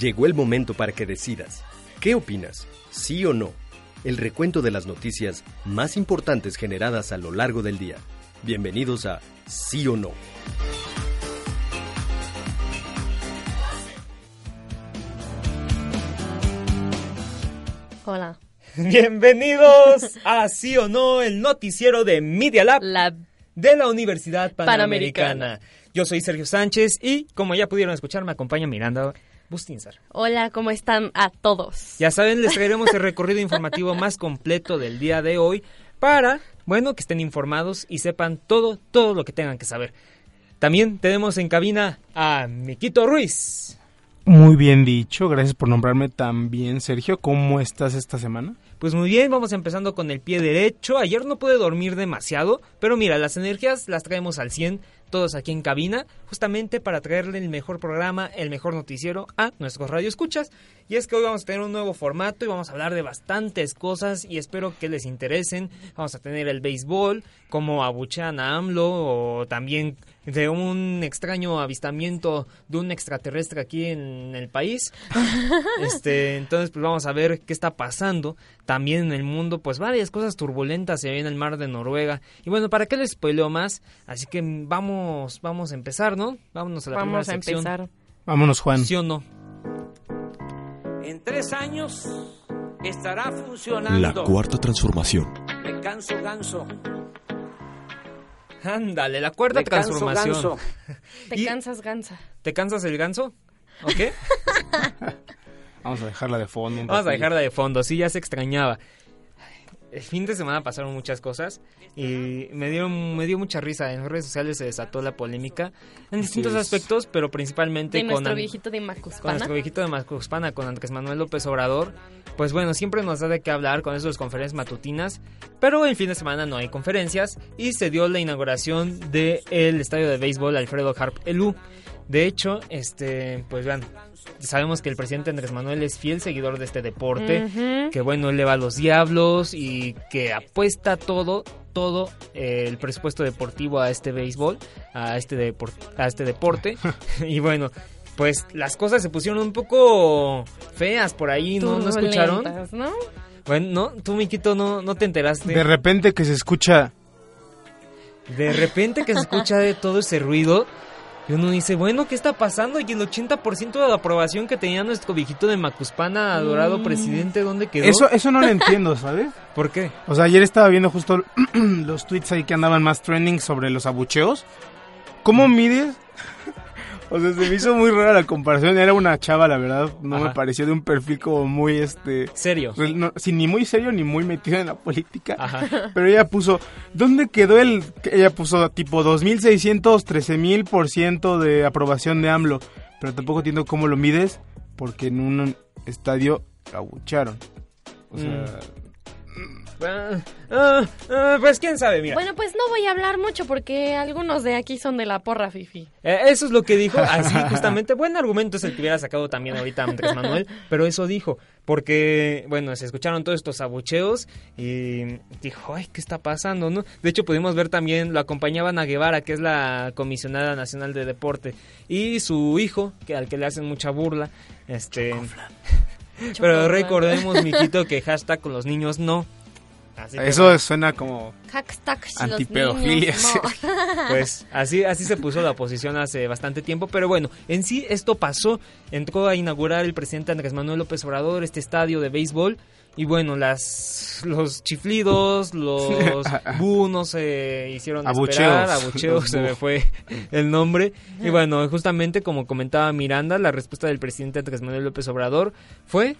Llegó el momento para que decidas. ¿Qué opinas? ¿Sí o no? El recuento de las noticias más importantes generadas a lo largo del día. Bienvenidos a Sí o No. Hola. Bienvenidos a Sí o No, el noticiero de Media Lab La de la Universidad Panamericana. Panamericana. Yo soy Sergio Sánchez y, como ya pudieron escuchar, me acompaña Miranda Bustinzar. Hola, ¿cómo están a todos? Ya saben, les traeremos el recorrido informativo más completo del día de hoy para, bueno, que estén informados y sepan todo, todo lo que tengan que saber. También tenemos en cabina a Miquito Ruiz. Muy bien dicho, gracias por nombrarme también, Sergio. ¿Cómo estás esta semana? Pues muy bien, vamos empezando con el pie derecho. Ayer no pude dormir demasiado, pero mira, las energías las traemos al 100 todos aquí en cabina, justamente para traerle el mejor programa, el mejor noticiero a nuestros radioescuchas. Y es que hoy vamos a tener un nuevo formato y vamos a hablar de bastantes cosas y espero que les interesen. Vamos a tener el béisbol, como abuchean a AMLO o también de un extraño avistamiento de un extraterrestre aquí en el país. Este, entonces pues vamos a ver qué está pasando también en el mundo, pues varias cosas turbulentas se ven en el mar de Noruega. Y bueno, ¿para qué les spoileo más? Así que vamos, vamos a empezar, ¿no? Vámonos a la Vamos a primera sección. empezar. Vámonos, Juan. ¿Sí o no? En tres años estará funcionando. La cuarta transformación. Me canso ganso. Ándale, la cuarta Me canso transformación. ganso. Te cansas, gansa. ¿Te cansas el ganso? ¿O qué? Vamos a dejarla de fondo. un Vamos a dejarla de fondo, sí, ya se extrañaba. El fin de semana pasaron muchas cosas y me dio, me dio mucha risa. En redes sociales se desató la polémica en distintos es. aspectos, pero principalmente De con, nuestro viejito de con Macuspana. nuestro viejito de Macuspana, con Andrés Manuel López Obrador. Pues bueno, siempre nos da de qué hablar con esas conferencias matutinas, pero el fin de semana no hay conferencias y se dio la inauguración del estadio de béisbol Alfredo Harp Elú. De hecho, este, pues vean, sabemos que el presidente Andrés Manuel es fiel seguidor de este deporte, que bueno, él le va a los diablos y que apuesta todo, todo eh, el presupuesto deportivo a este béisbol, a este, depor- a este deporte. y bueno, pues las cosas se pusieron un poco feas por ahí, ¿no? ¿No escucharon? ¿no? Bueno, ¿no? Tú, Miquito, no, no te enteraste. De repente que se escucha. De repente que se escucha de todo ese ruido y uno dice, bueno, ¿qué está pasando? Y el 80% de la aprobación que tenía nuestro viejito de Macuspana, adorado presidente, ¿dónde quedó? Eso, eso no lo entiendo, ¿sabes? ¿Por qué? O sea, ayer estaba viendo justo los tweets ahí que andaban más trending sobre los abucheos. ¿Cómo mides? O sea, se me hizo muy rara la comparación. Era una chava, la verdad. No Ajá. me pareció de un perfil como muy, este... Serio. pues, no- sí, ni muy serio ni muy metido en la política. Ajá. Pero ella puso, ¿dónde quedó el...? Ella puso tipo 2.600, 13.000 por ciento de aprobación de AMLO. Pero tampoco entiendo cómo lo mides, porque en un estadio la abucharon. O sea, Ah, ah, ah, pues quién sabe, mira. Bueno, pues no voy a hablar mucho porque algunos de aquí son de la porra, Fifi. Eh, eso es lo que dijo, así justamente. Buen argumento es el que hubiera sacado también ahorita Andrés Manuel, pero eso dijo, porque, bueno, se escucharon todos estos abucheos y dijo, ay, ¿qué está pasando? no De hecho, pudimos ver también, lo acompañaban a Guevara, que es la comisionada nacional de deporte, y su hijo, que al que le hacen mucha burla, este... Pero recordemos, Miquito, que hashtag con los niños no. Así que, eso suena como... Hashtag si los Antipedofilia. Pues así, así se puso la oposición hace bastante tiempo, pero bueno, en sí esto pasó, entró a inaugurar el presidente Andrés Manuel López Obrador este estadio de béisbol y bueno, las los chiflidos, los bu no se hicieron Abucheos. esperar, abucheos Los se me fue el nombre y bueno, justamente como comentaba Miranda, la respuesta del presidente Andrés Manuel López Obrador fue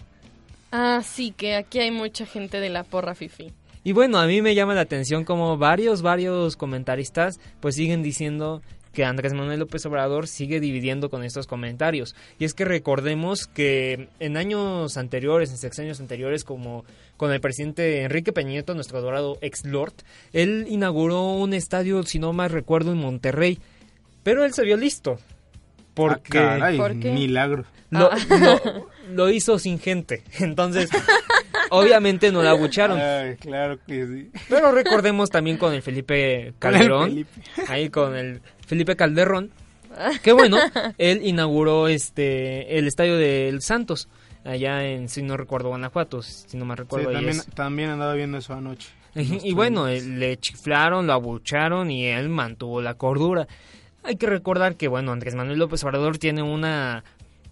Ah, sí, que aquí hay mucha gente de la porra, Fifi. Y bueno, a mí me llama la atención como varios, varios comentaristas pues siguen diciendo que Andrés Manuel López Obrador sigue dividiendo con estos comentarios. Y es que recordemos que en años anteriores, en sexenios anteriores, como con el presidente Enrique Peña Nieto, nuestro dorado ex Lord, él inauguró un estadio, si no más recuerdo, en Monterrey. Pero él se vio listo. Porque Ah, caray, ¿Por qué? milagro. lo, lo- lo hizo sin gente. Entonces, obviamente no la abucharon. Ay, claro que sí. Pero recordemos también con el Felipe Calderón. Felipe. Ahí con el Felipe Calderón. Que bueno, él inauguró este el estadio del Santos. Allá en, si no recuerdo, Guanajuato. Si no me Sí, recuerdo. ahí también, también andaba viendo eso anoche. Y, y bueno, eh, le chiflaron, lo abucharon y él mantuvo la cordura. Hay que recordar que, bueno, Andrés Manuel López Obrador tiene una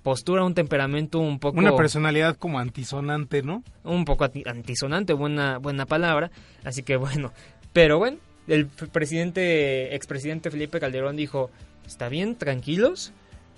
postura, un temperamento un poco... Una personalidad como antisonante, ¿no? un poco antisonante, buena, buena palabra. Así que bueno, pero bueno, el presidente, expresidente Felipe Calderón dijo, está bien, tranquilos.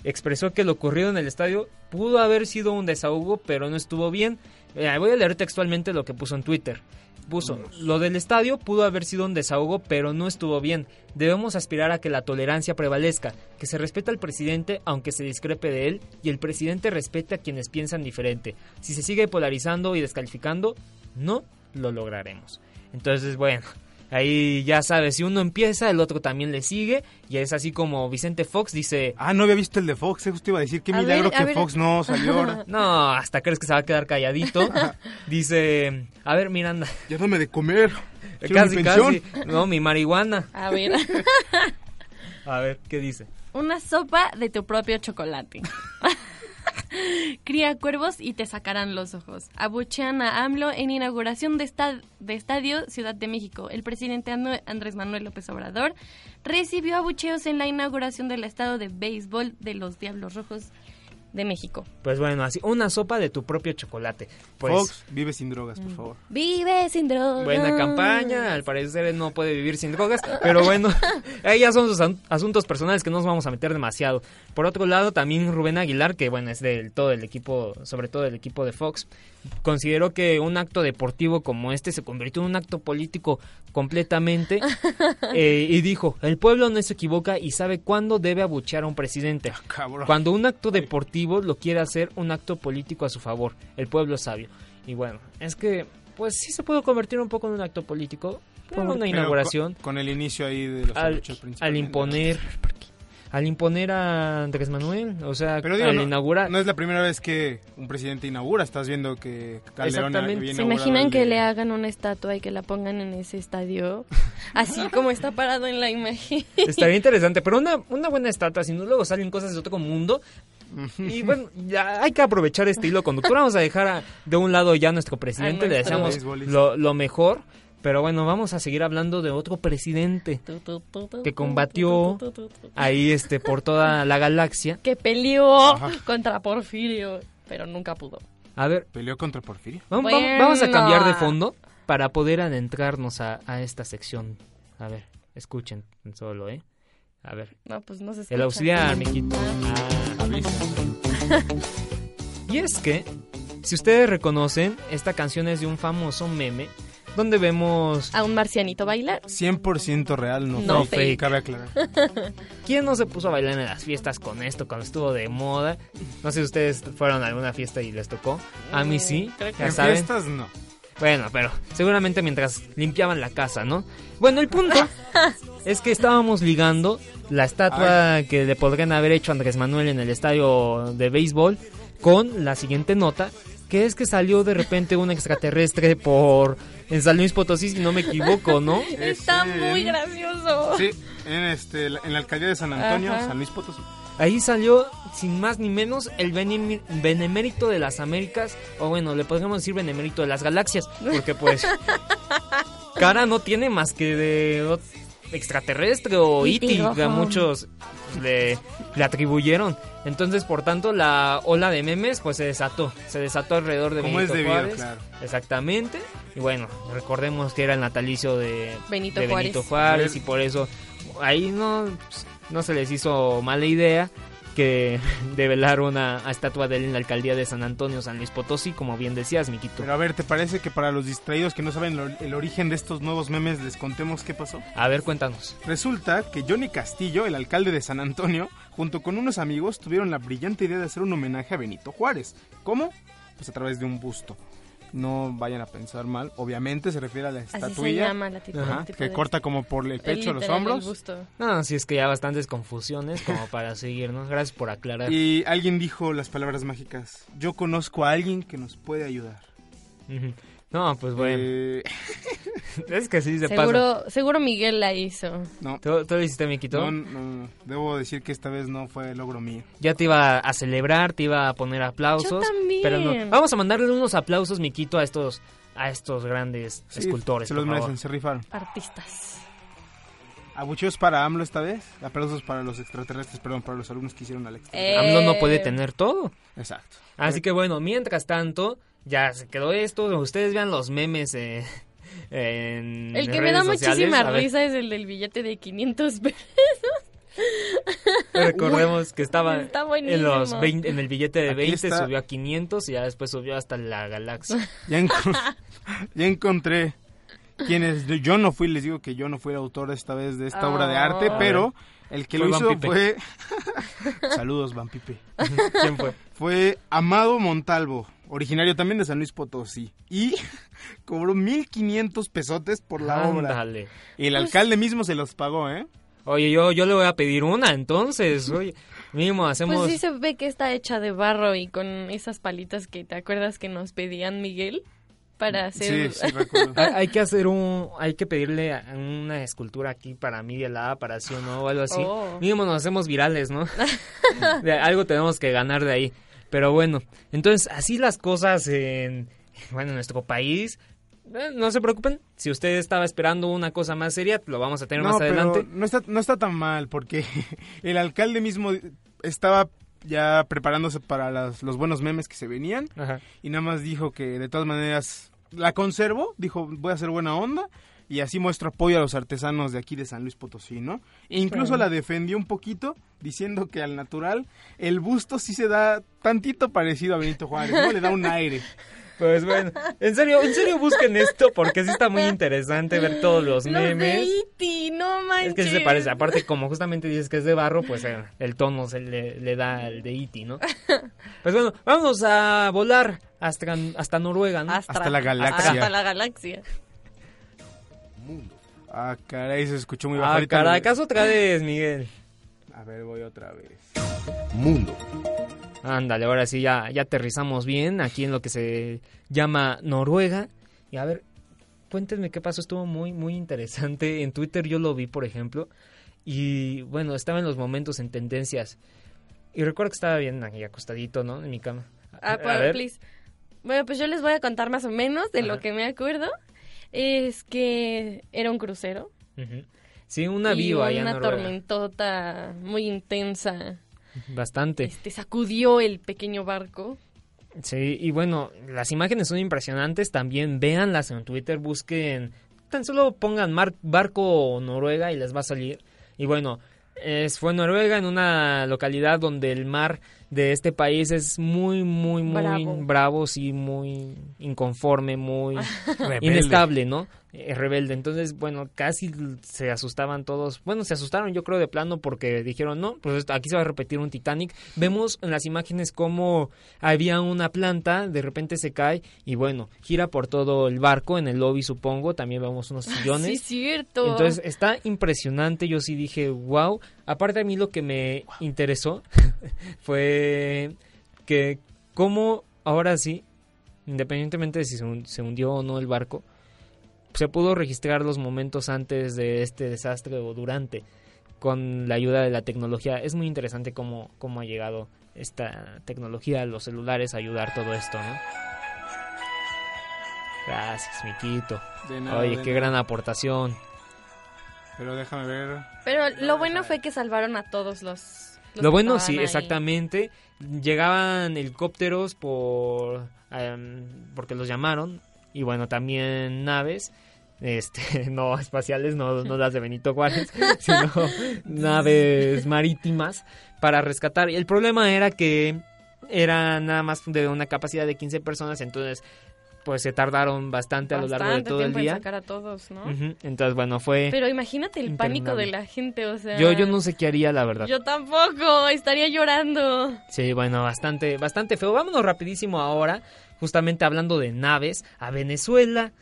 Expresó que lo ocurrido en el estadio pudo haber sido un desahogo, pero no estuvo bien. Eh, voy a leer textualmente lo que puso en Twitter. Puso, lo del estadio pudo haber sido un desahogo, pero no estuvo bien. Debemos aspirar a que la tolerancia prevalezca, que se respete al presidente aunque se discrepe de él y el presidente respete a quienes piensan diferente. Si se sigue polarizando y descalificando, no lo lograremos. Entonces, bueno, ahí ya sabes, si uno empieza, el otro también le sigue y es así como Vicente Fox dice, Ah, no había visto el de Fox, eh, justo iba a decir, qué A milagro ver, que ver. Fox no salió ahora. no, hasta crees que se va a quedar calladito. Dice, a ver Miranda, Ya dame de comer. Casi, casi, no, mi marihuana. A ver, A ver, ¿qué dice? una sopa de tu propio chocolate. Cría cuervos y te sacarán los ojos. Abuchean a AMLO en inauguración de, de Estadio Ciudad de México. El presidente Andrés Manuel López Obrador recibió abucheos en la inauguración del estado de béisbol de los Diablos Rojos de México. Pues bueno, así, una sopa de tu propio chocolate. Pues Fox, vive sin drogas, Mm. por favor. Vive sin drogas. buena campaña, al parecer él no puede vivir sin drogas, pero bueno, ahí ya son sus asuntos personales que no nos vamos a meter demasiado. Por otro lado, también Rubén Aguilar, que bueno, es del todo el equipo, sobre todo el equipo de Fox, consideró que un acto deportivo como este se convirtió en un acto político completamente eh, y dijo, el pueblo no se equivoca y sabe cuándo debe abuchear a un presidente. Cabrón. Cuando un acto deportivo lo quiere hacer un acto político a su favor, el pueblo es sabio. Y bueno, es que pues sí se puede convertir un poco en un acto político, por una Pero inauguración, Con, con el inicio ahí de los al, al imponer al imponer a Andrés Manuel, o sea, Pero digo, al no, inaugurar. no es la primera vez que un presidente inaugura. Estás viendo que Calderón Exactamente. ¿Se imaginan que de- le hagan una estatua y que la pongan en ese estadio? Así como está parado en la imagen. Estaría interesante, pero una, una buena estatua, si no luego salen cosas de otro mundo. Y bueno, ya hay que aprovechar este hilo conductor. Vamos a dejar a- de un lado ya a nuestro presidente, le deseamos lo, lo mejor. Pero bueno, vamos a seguir hablando de otro presidente que combatió ahí este por toda la galaxia. Que peleó Ajá. contra Porfirio, pero nunca pudo. A ver, Peleó contra Porfirio. vamos, Bueno. vamos a cambiar de fondo para poder adentrarnos a, a esta sección. A ver, escuchen solo, ¿eh? A ver, No, pues no se escucha. el auxiliar, mijito. Ah. Y es que, si ustedes reconocen, esta canción es de un famoso meme donde vemos A un marcianito bailar. 100% real, no, No fake. fake. Cabe aclarar. quién no se puso a bailar en las fiestas con esto cuando estuvo de moda. No sé si ustedes fueron a alguna fiesta y les tocó. A mí sí, Mm, creo que ya En saben. fiestas, no. Bueno, pero seguramente mientras limpiaban la casa, ¿no? Bueno, el punto es que estábamos ligando la estatua que le podrían haber hecho a Andrés Manuel en el estadio de béisbol con la siguiente nota, que es que salió de repente un extraterrestre por en San Luis Potosí, si no me equivoco, ¿no? Está Sí. muy gracioso. Sí, en, este, en la alcaldía de San Antonio, Ajá. San Luis Potosí. Ahí salió, sin más ni menos, el benem- benemérito de las Américas, o bueno, le podríamos decir benemérito de las galaxias, porque pues cara no tiene más que de extraterrestre o Y iti, que a muchos le, le atribuyeron. Entonces, por tanto, la ola de memes pues se desató, se desató alrededor de Como es Benito debido, Juárez. claro. Exactamente. Y bueno, recordemos que era el natalicio de Benito de Juárez. Benito Juárez y por eso ahí no, pues, no se les hizo mala idea que develar una estatua de él en la alcaldía de San Antonio, San Luis Potosí, como bien decías, Miquito. Pero a ver, ¿te parece que para los distraídos que no saben lo- el origen de estos nuevos memes les contemos qué pasó? A ver, cuéntanos. Resulta que Johnny Castillo, el alcalde de San Antonio, junto con unos amigos tuvieron la brillante idea de hacer un homenaje a Benito Juárez. ¿Cómo? Pues a través de un busto. No vayan a pensar mal, obviamente se refiere a la Así se estatuilla llama la tipo, ajá, tipo que de- corta como por el pecho, el los hombros. No, si es que ya bastantes confusiones como para seguir, ¿no? Gracias por aclarar. Y alguien dijo las palabras mágicas. Yo conozco a alguien que nos puede ayudar. Ujú. No, pues bueno. Eh, Es que sí se pasa. Seguro, seguro Miguel la hizo. no, ¿Tú, tú lo hiciste, Miquito? no, no, no. Debo decir que esta vez no fue logro mío. Ya te iba a celebrar, te iba a poner aplausos. Yo también. Pero no. Vamos a mandarle unos aplausos, Miquito, a estos a estos grandes Sí, escultores. Se los por favor. merecen, se rifaron. Artistas. Abucheos para AMLO esta vez. Aplausos para los extraterrestres, perdón, para los alumnos que hicieron al extraterrestre. Eh, AMLO no puede tener todo. Exacto. Así que bueno, mientras tanto, ya se quedó esto. Ustedes vean los memes eh, en El que me da sociales. muchísima risa es el del billete de 500 pesos. Recordemos que estaba Está en, buenísimo. los 20 en el billete de Aquí 20, está. subió a 500 y ya después subió hasta la galaxia. Ya, enco- ya encontré quienes. Yo no fui, les digo que yo no fui el autor esta vez de esta obra de arte, Ah. pero el que Fue lo hizo fue. Saludos, Van Pipe. ¿Quién fue? Fue Amado Montalvo, originario también de San Luis Potosí. Y cobró 1500 pesotes por la obra. Y el alcalde mismo se los pagó, ¿eh? Oye, yo, yo le voy a pedir una, entonces. Oye, mínimo hacemos... Pues sí se ve que está hecha de barro y con esas palitas que te acuerdas que nos pedían Miguel para hacer... Sí, sí, recuerdo. Hay, hay que hacer un... Hay que pedirle una escultura aquí para Media Lab, para sí o no, o algo así. Oh. Mínimo nos hacemos virales, ¿no? De- algo tenemos que ganar de ahí. Pero bueno, entonces así las cosas en... Bueno, en nuestro país... Eh, No se preocupen, si usted estaba esperando una cosa más seria, lo vamos a tener No, más pero adelante. no está, no está tan mal, porque el alcalde mismo estaba ya preparándose para las- los buenos memes que se venían Ajá. y nada más dijo que de todas maneras la conservo, dijo voy a hacer buena onda y así muestro apoyo a los artesanos de aquí de San Luis Potosí, ¿no? E incluso Claro. la defendió un poquito diciendo que al natural el busto sí se da tantito parecido a Benito Juárez, ¿no? Le da un aire. Pues bueno, en serio, en serio busquen esto porque sí está muy interesante ver todos los Los de memes. E.T., no manches. Es que sí se parece, aparte como justamente dices que es de barro, pues eh, el tono se le, le da al de Iti, ¿no? Pues bueno, vámonos a volar hasta, hasta Noruega, ¿no? Astra. Hasta la galaxia. Hasta la galaxia. Ah, caray, se escuchó muy bajo. Ah, lo- Caracas otra vez, Miguel. A ver, voy otra vez. Mundo. Ándale, ahora sí ya, ya aterrizamos bien aquí en lo que se llama Noruega. Y a ver, cuéntenme qué pasó, estuvo muy, muy interesante. En Twitter yo lo vi, por ejemplo. Y bueno, estaba en los momentos en tendencias. Y recuerdo que estaba bien aquí acostadito, ¿no? En mi cama. Ah, por- ver. please. Bueno, pues yo les voy a contar más o menos de lo que me acuerdo. Es que era un crucero. Ujú. Sí, una y viva en una tormentota muy intensa. Bastante. Este sacudió el pequeño barco. Sí, y bueno, las imágenes son impresionantes. También véanlas en Twitter, busquen. Tan solo pongan mar- barco Noruega y les va a salir. Y bueno, es, fue Noruega en una localidad donde el mar de este país es muy, muy, muy Bravo. bravo, sí, muy inconforme, muy inestable, ¿no? Eh, rebelde. Entonces, bueno, casi se asustaban todos. Bueno, se asustaron yo creo de plano porque dijeron, no, pues esto- aquí se va a repetir un Titanic. Vemos en las imágenes cómo había una planta, de repente se cae y bueno, gira por todo el barco, en el lobby supongo, también vemos unos sillones. Sí, cierto. Entonces está impresionante, yo sí dije, wow. Aparte a mí lo que me interesó fue que cómo ahora sí, independientemente de si se, hun- se hundió o no el barco, se pudo registrar los momentos antes de este desastre o durante con la ayuda de la tecnología. Es muy interesante cómo, cómo ha llegado esta tecnología, los celulares a ayudar todo esto, ¿no? Gracias, Miquito. De nada, Oye, de qué nada. gran aportación. Pero déjame ver. Pero lo bueno fue que salvaron a todos los. Los Lo bueno, sí, ahí. exactamente. Llegaban helicópteros por em, porque los llamaron y bueno, también naves este, no espaciales, no, no las de Benito Juárez, sino naves marítimas para rescatar. Y el problema era que era nada más de una capacidad de 15 personas, entonces pues se tardaron bastante, a lo largo de todo el tiempo en día. sacar a todos, ¿no? Entonces, bueno, fue... Pero imagínate el pánico de la gente, o sea... Yo, yo no sé qué haría, la verdad. Yo tampoco, estaría llorando. Sí, bueno, bastante, bastante feo. Vámonos rapidísimo ahora, justamente hablando de naves, a Venezuela,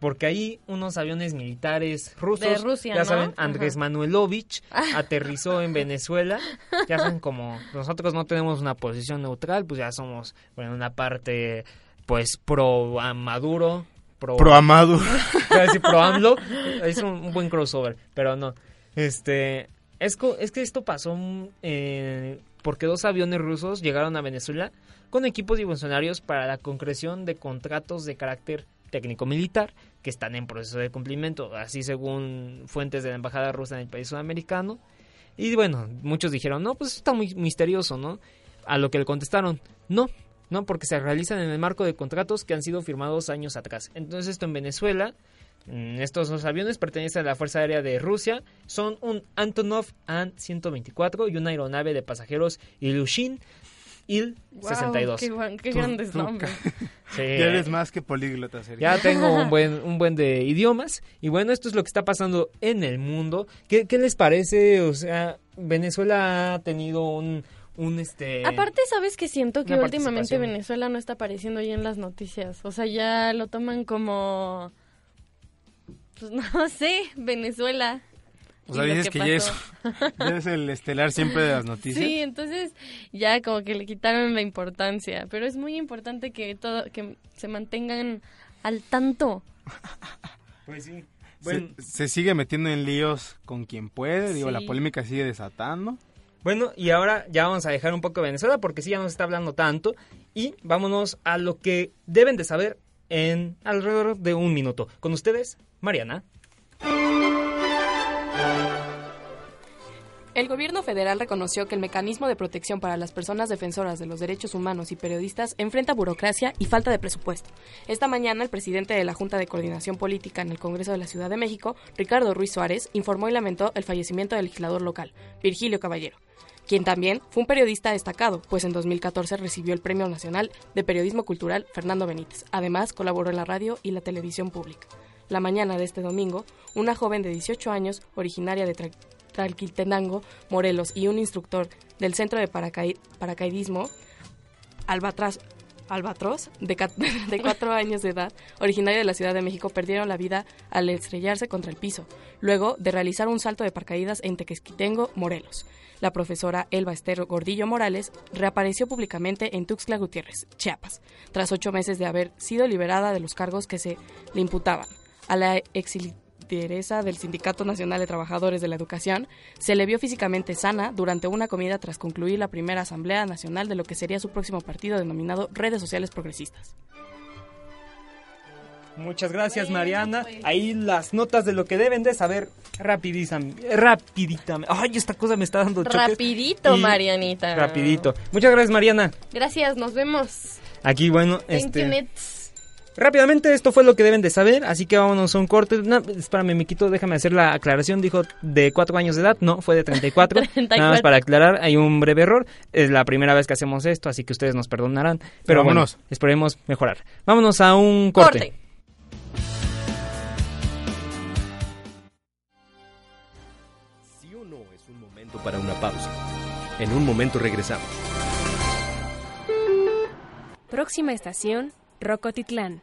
porque ahí unos aviones militares rusos, De Rusia, ya ¿no? saben, Andrés Ajá. Manuelovich aterrizó en Venezuela. Ya saben, como nosotros no tenemos una posición neutral, pues ya somos, bueno, una parte, pues, pro a Maduro, pro, Pro decir pro AMLO, es un, un buen crossover, pero no. Este, es, que esto pasó mm, eh, porque dos aviones rusos llegaron a Venezuela con equipos y funcionarios para la concreción de contratos de carácter técnico-militar que están en proceso de cumplimiento, así según fuentes de la embajada rusa en el país sudamericano. Y bueno, muchos dijeron, no, pues está muy misterioso, ¿no? A lo que le contestaron, no, no, porque se realizan en el marco de contratos que han sido firmados años atrás. Entonces esto en Venezuela, mm, estos dos aviones pertenecen a la Fuerza Aérea de Rusia, son un Antonov An-124 y una aeronave de pasajeros Ilyushin Il-62. Guau, qué, qué Tú- grandes tú- nombres. Sí, Ya eres más que políglota, Sergio. ya tengo un buen, un buen de idiomas. Y bueno, esto es lo que está pasando en el mundo. ¿Qué, qué les parece? O sea, Venezuela ha tenido un, un este... Aparte, ¿sabes que Siento que últimamente. Venezuela no está apareciendo ya en las noticias. O sea, ya lo toman como... Pues no sé, Venezuela. O sea, dices que, ya, es, ya es el estelar siempre de las noticias. Sí, entonces ya como que le quitaron la importancia. Pero es muy importante que todo, que se mantengan al tanto. Pues sí. Se- Bueno, se, sigue metiendo en líos con quien puede. Digo, la polémica sigue desatando. Bueno, y ahora ya vamos a dejar un poco Venezuela porque sí ya nos está hablando tanto y vámonos a lo que deben de saber en alrededor de un minuto. Con ustedes, Mariana. El gobierno federal reconoció que el mecanismo de protección para las personas defensoras de los derechos humanos y periodistas enfrenta burocracia y falta de presupuesto. Esta mañana, el presidente de la Junta de Coordinación Política en el Congreso de la Ciudad de México, Ricardo Ruiz Suárez, informó y lamentó el fallecimiento del legislador local, Virgilio Caballero, quien también fue un periodista destacado, pues en 2014 recibió el Premio Nacional de Periodismo Cultural Fernando Benítez. Además, colaboró en la radio y la televisión pública. La mañana de este domingo, una joven de 18 años, originaria de Tra- Morelos, y un instructor del Centro de Paracaid- Paracaidismo, Albatraz, Albatros, de, de cuatro años de edad, originario de la Ciudad de México, perdieron la vida al estrellarse contra el piso, luego de realizar un salto de paracaídas en Tequesquitengo, Morelos. La profesora Elba Esther Gordillo Morales reapareció públicamente en Tuxtla Gutiérrez, Chiapas, tras ocho meses de haber sido liberada de los cargos que se le imputaban. A la ex lideresa del Sindicato Nacional de Trabajadores de la Educación, se le vio físicamente sana durante una comida tras concluir la primera Asamblea Nacional de lo que sería su próximo partido denominado Redes Sociales Progresistas. Muchas gracias, Mariana. Ahí las notas de lo que deben de saber rapidísamente. Rapiditamente. Ay, esta cosa me está dando choques. Rapidito, Y- Marianita. Rapidito. Muchas gracias, Mariana. Gracias, nos vemos. Aquí, bueno, Thank este... Rápidamente, esto fue lo que deben de saber, así que vámonos a un corte. No, espérame, me quito, déjame hacer la aclaración. Dijo de 4 años de edad, no, fue de 34. 34. Nada más para aclarar, hay un breve error. Es la primera vez que hacemos esto, así que ustedes nos perdonarán. Pero bueno, Vámonos. esperemos mejorar. Vámonos a un corte. Corte. ¿Sí o no es un momento para una pausa? En un momento regresamos. Próxima estación, Rocotitlán.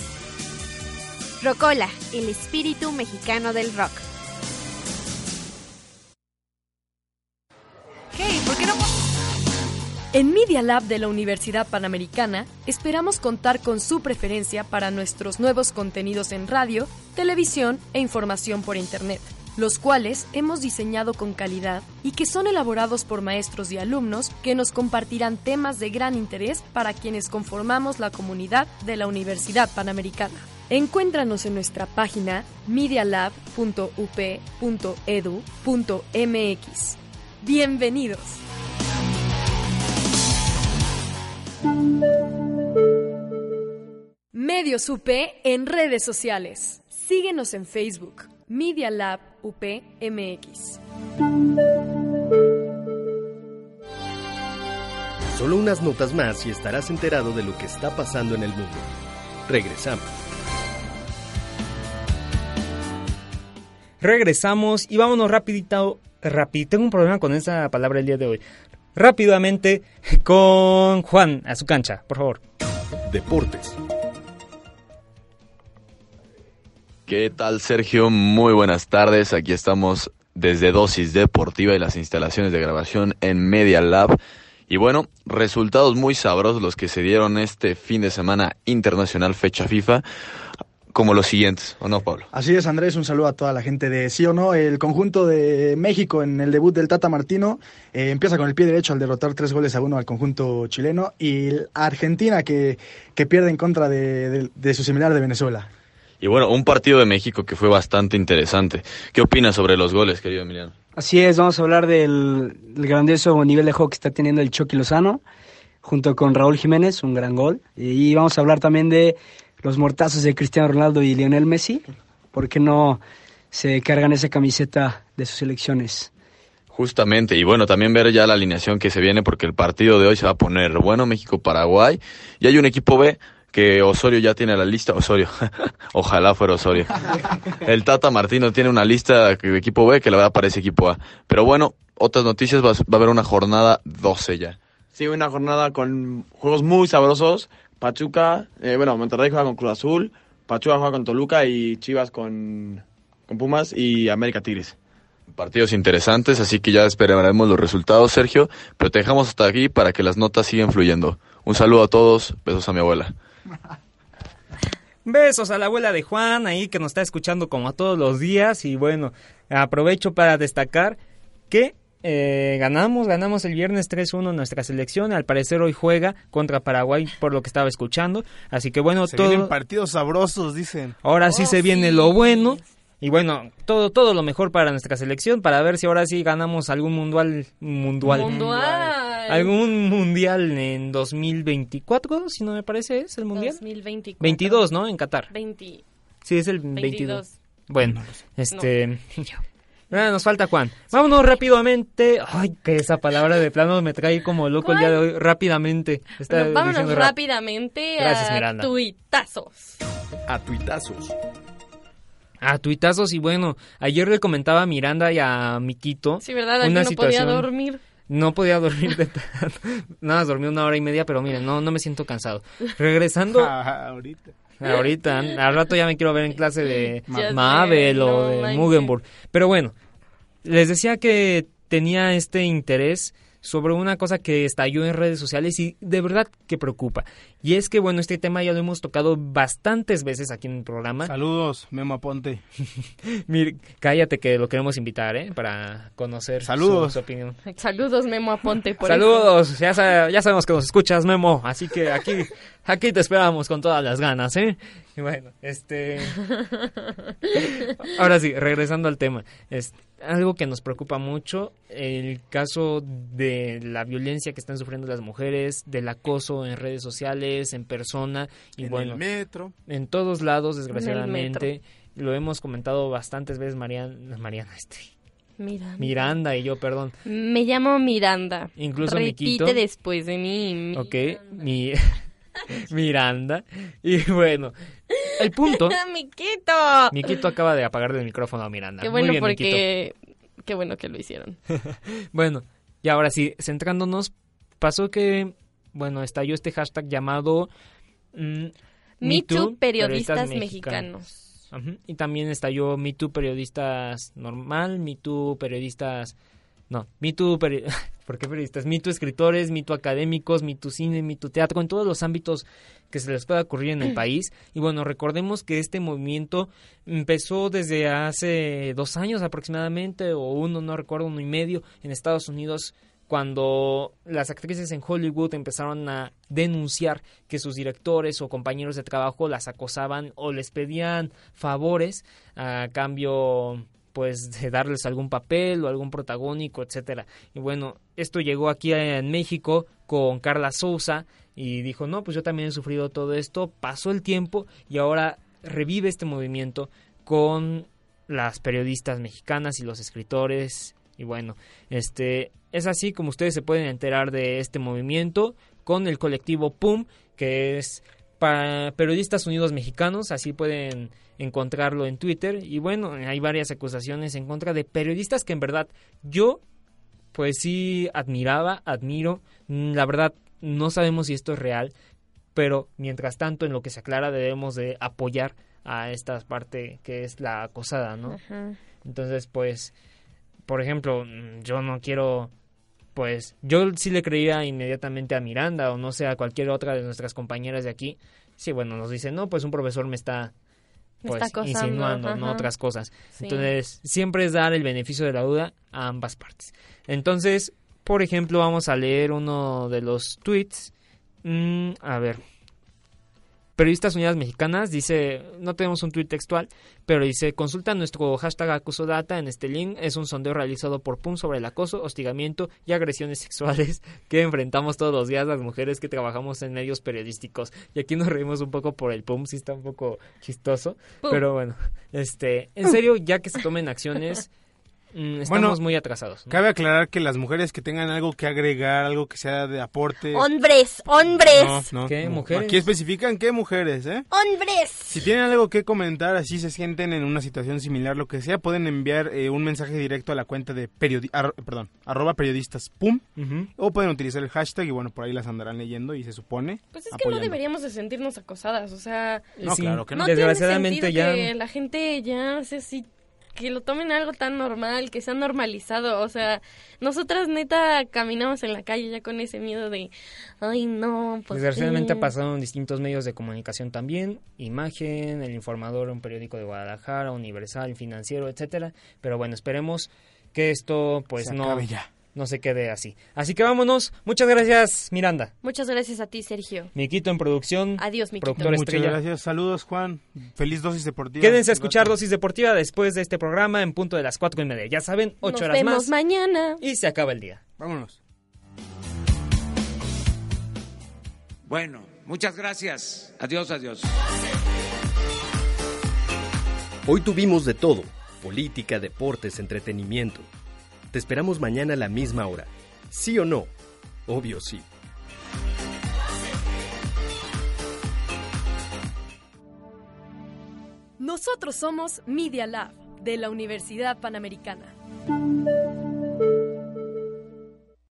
Rocola, el espíritu mexicano del rock. Hey, ¿por qué no? En Media Lab de la Universidad Panamericana esperamos contar con su preferencia para nuestros nuevos contenidos en radio, televisión e información por Internet, los cuales hemos diseñado con calidad y que son elaborados por maestros y alumnos que nos compartirán temas de gran interés para quienes conformamos la comunidad de la Universidad Panamericana. Encuéntranos en nuestra página medialab.up.edu.mx. Bienvenidos. Medios UP en redes sociales. Síguenos en Facebook, Media Lab UPMX. Solo unas notas más y estarás enterado de lo que está pasando en el mundo. Regresamos. Regresamos y vámonos rapidito, rapidito. Tengo un problema con esa palabra el día de hoy. Rápidamente con Juan a su cancha, por favor. Deportes. ¿Qué tal, Sergio? Muy buenas tardes. Aquí estamos desde Dosis Deportiva y las instalaciones de grabación en Media Lab. Y bueno, resultados muy sabrosos los que se dieron este fin de semana internacional fecha FIFA como los siguientes, ¿o no, Pablo? Así es, Andrés, un saludo a toda la gente de sí o no. El conjunto de México en el debut del Tata Martino eh, empieza con el pie derecho al derrotar tres goles a uno al conjunto chileno y Argentina que, que pierde en contra de, de, de su similar de Venezuela. Y bueno, un partido de México que fue bastante interesante. ¿Qué opinas sobre los goles, querido Emiliano? Así es, vamos a hablar del, del grandioso nivel de juego que está teniendo el Chucky Lozano, junto con Raúl Jiménez, un gran gol. Y vamos a hablar también de los mortazos de Cristiano Ronaldo y Lionel Messi. ¿Por qué no se cargan esa camiseta de sus selecciones? Justamente, y bueno, también ver ya la alineación que se viene porque el partido de hoy se va a poner bueno, México-Paraguay, y hay un equipo B que Osorio ya tiene la lista, Osorio, ojalá fuera Osorio. El Tata Martino tiene una lista de equipo B que la verdad parece equipo A. Pero bueno, otras noticias, va, va a haber una jornada 12 ya. Sí, una jornada con juegos muy sabrosos. Pachuca, eh, bueno, Monterrey juega con Cruz Azul, Pachuca juega con Toluca y Chivas con, con Pumas y América Tigres. Partidos interesantes, así que ya esperaremos los resultados, Sergio. Pero te dejamos hasta aquí para que las notas sigan fluyendo. Un saludo a todos, besos a mi abuela. Besos a la abuela de Juan ahí que nos está escuchando como a todos los días y bueno, aprovecho para destacar que eh, ganamos, ganamos el viernes 3-1 nuestra selección, al parecer hoy juega contra Paraguay por lo que estaba escuchando, así que bueno, se todo... vienen partidos sabrosos, dicen. Ahora Oh, sí se viene lo bueno. Y bueno, todo todo lo mejor para nuestra selección para ver si ahora sí ganamos algún mundial mundial Mundial. algún mundial en 2024, si no me parece es el mundial. 2024. 22, ¿no? En Qatar. 20. Sí, es el 22. 22. Bueno, este Ah, nos falta Juan. Vámonos rápidamente. Ay, que esa palabra de plano me trae como loco el día de hoy. Rápidamente. Está Bueno, vámonos rápidamente Gracias, a Miranda. tuitazos. A tuitazos. A tuitazos y bueno, ayer le comentaba a Miranda y a Miquito. Sí, ¿verdad? una Ayer no podía dormir. No podía dormir de tanto. Nada, más dormí una hora y media, pero miren, no, no me siento cansado. Regresando Ahorita. Ahorita, al rato ya me quiero ver en clase de sé, Mabel o de. Mugenburg. Pero bueno, les decía que tenía este interés sobre una cosa que estalló en redes sociales y de verdad que preocupa. Y es que, bueno, este tema ya lo hemos tocado bastantes veces aquí en el programa. Saludos, Memo Aponte. Mir, cállate que lo queremos invitar, ¿eh? Para conocer su- Saludos. su opinión. Saludos, Memo Aponte. Por Saludos, ya, sa- ya sabemos que nos escuchas, Memo, así que aquí, aquí te esperamos con todas las ganas, ¿eh? Bueno, este... Ahora sí, regresando al tema, es algo que nos preocupa mucho, el caso de la violencia que están sufriendo las mujeres, del acoso en redes sociales, en persona, y En bueno, el metro. en todos lados, desgraciadamente, lo hemos comentado bastantes veces, Mariana, Mariana, este... Miranda. Miranda y yo, perdón. Me llamo Miranda. Incluso Repite Miquito. después de mí. Ok, mi Miranda. Y bueno, el punto. Miquito. Miquito acaba de apagar el micrófono a Miranda. Qué Muy bueno bien, Miquito. porque... Qué bueno que lo hicieron. Bueno, y ahora sí, centrándonos, pasó que, bueno, estalló este hashtag llamado mm, Me Too, Too, periodistas mexicanos. Y también estalló Me Too periodistas normal, Me Too periodistas No, Me Too, peri- ¿por qué periodistas? Me Too escritores, Me Too académicos, Me Too cine, Me Too teatro, en todos los ámbitos que se les pueda ocurrir en el país. Y bueno, recordemos que este movimiento empezó desde hace dos años aproximadamente, o uno, no recuerdo, uno y medio, en Estados Unidos cuando las actrices en Hollywood empezaron a denunciar que sus directores o compañeros de trabajo las acosaban o les pedían favores a cambio pues de darles algún papel o algún protagónico, etcétera. Y bueno, esto llegó aquí en México con Carla Souza y dijo, "No, pues yo también he sufrido todo esto." Pasó el tiempo y ahora revive este movimiento con las periodistas mexicanas y los escritores y bueno, este es así como ustedes se pueden enterar de este movimiento con el colectivo PUM, que es para Periodistas Unidos Mexicanos, así pueden encontrarlo en Twitter. Y bueno, hay varias acusaciones en contra de periodistas que en verdad yo, pues sí, admiraba, admiro. Mm, La verdad, no sabemos si esto es real, pero mientras tanto, en lo que se aclara, debemos de apoyar a esta parte que es la acosada, ¿no? Ajá. Entonces, pues, por ejemplo, mm, yo no quiero, pues, yo sí le creía inmediatamente a Miranda o no sé, a cualquier otra de nuestras compañeras de aquí. Sí, bueno, nos dice, no, pues un profesor me está, pues, está insinuando, ¿no? Otras cosas. Sí. Entonces, siempre es dar el beneficio de la duda a ambas partes. Entonces, por ejemplo, vamos a leer uno de los tweets. Mm, a ver. Periodistas Unidas Mexicanas dice, no tenemos un tweet textual, pero dice, consulta nuestro hashtag acusodata en este link, es un sondeo realizado por PUM sobre el acoso, hostigamiento y agresiones sexuales que enfrentamos todos los días las mujeres que trabajamos en medios periodísticos. Y aquí nos reímos un poco por el PUM, sí está un poco chistoso, Pum. pero bueno, este, en serio, ya que se tomen acciones, estamos Bueno, muy atrasados. ¿no? Cabe aclarar que las mujeres que tengan algo que agregar, algo que sea de aporte. Hombres, hombres. No, no, ¿Qué, no. mujeres? Aquí especifican qué mujeres, ¿eh? Hombres. Si tienen algo que comentar, así se sienten en una situación similar, lo que sea, pueden enviar eh, un mensaje directo a la cuenta de periodi ar- perdón, arroba periodistas pum, o pueden utilizar el hashtag y bueno, por ahí las andarán leyendo y se supone Pues es que no deberíamos de sentirnos acosadas, o sea... No, Sí. claro que no. Desgraciadamente ya- que la gente ya se así que lo tomen algo tan normal, que sea normalizado, o sea, nosotras neta caminamos en la calle ya con ese miedo de, ay no, pues Desgraciadamente sí". pasaron distintos medios de comunicación también, Imagen, El Informador, un periódico de Guadalajara, Universal, Financiero, etcétera. Pero bueno, esperemos que esto pues Se no, acabe ya. No se quede así. Así que vámonos. Muchas gracias, Miranda. Muchas gracias a ti, Sergio. Miquito en producción. Adiós, Miquito. Productor Muchas estrella. gracias, saludos Juan, feliz dosis deportiva. Quédense a escuchar Dosis Deportiva después de este programa en punto de las cuatro y media. Ya saben, ocho Nos horas vemos más mañana. y se acaba el día. Vámonos. Bueno, muchas gracias. Adiós, adiós. Hoy tuvimos de todo, política, deportes, entretenimiento. Te esperamos mañana a la misma hora. ¿Sí o no? Obvio sí. Nosotros somos Media Lab de la Universidad Panamericana.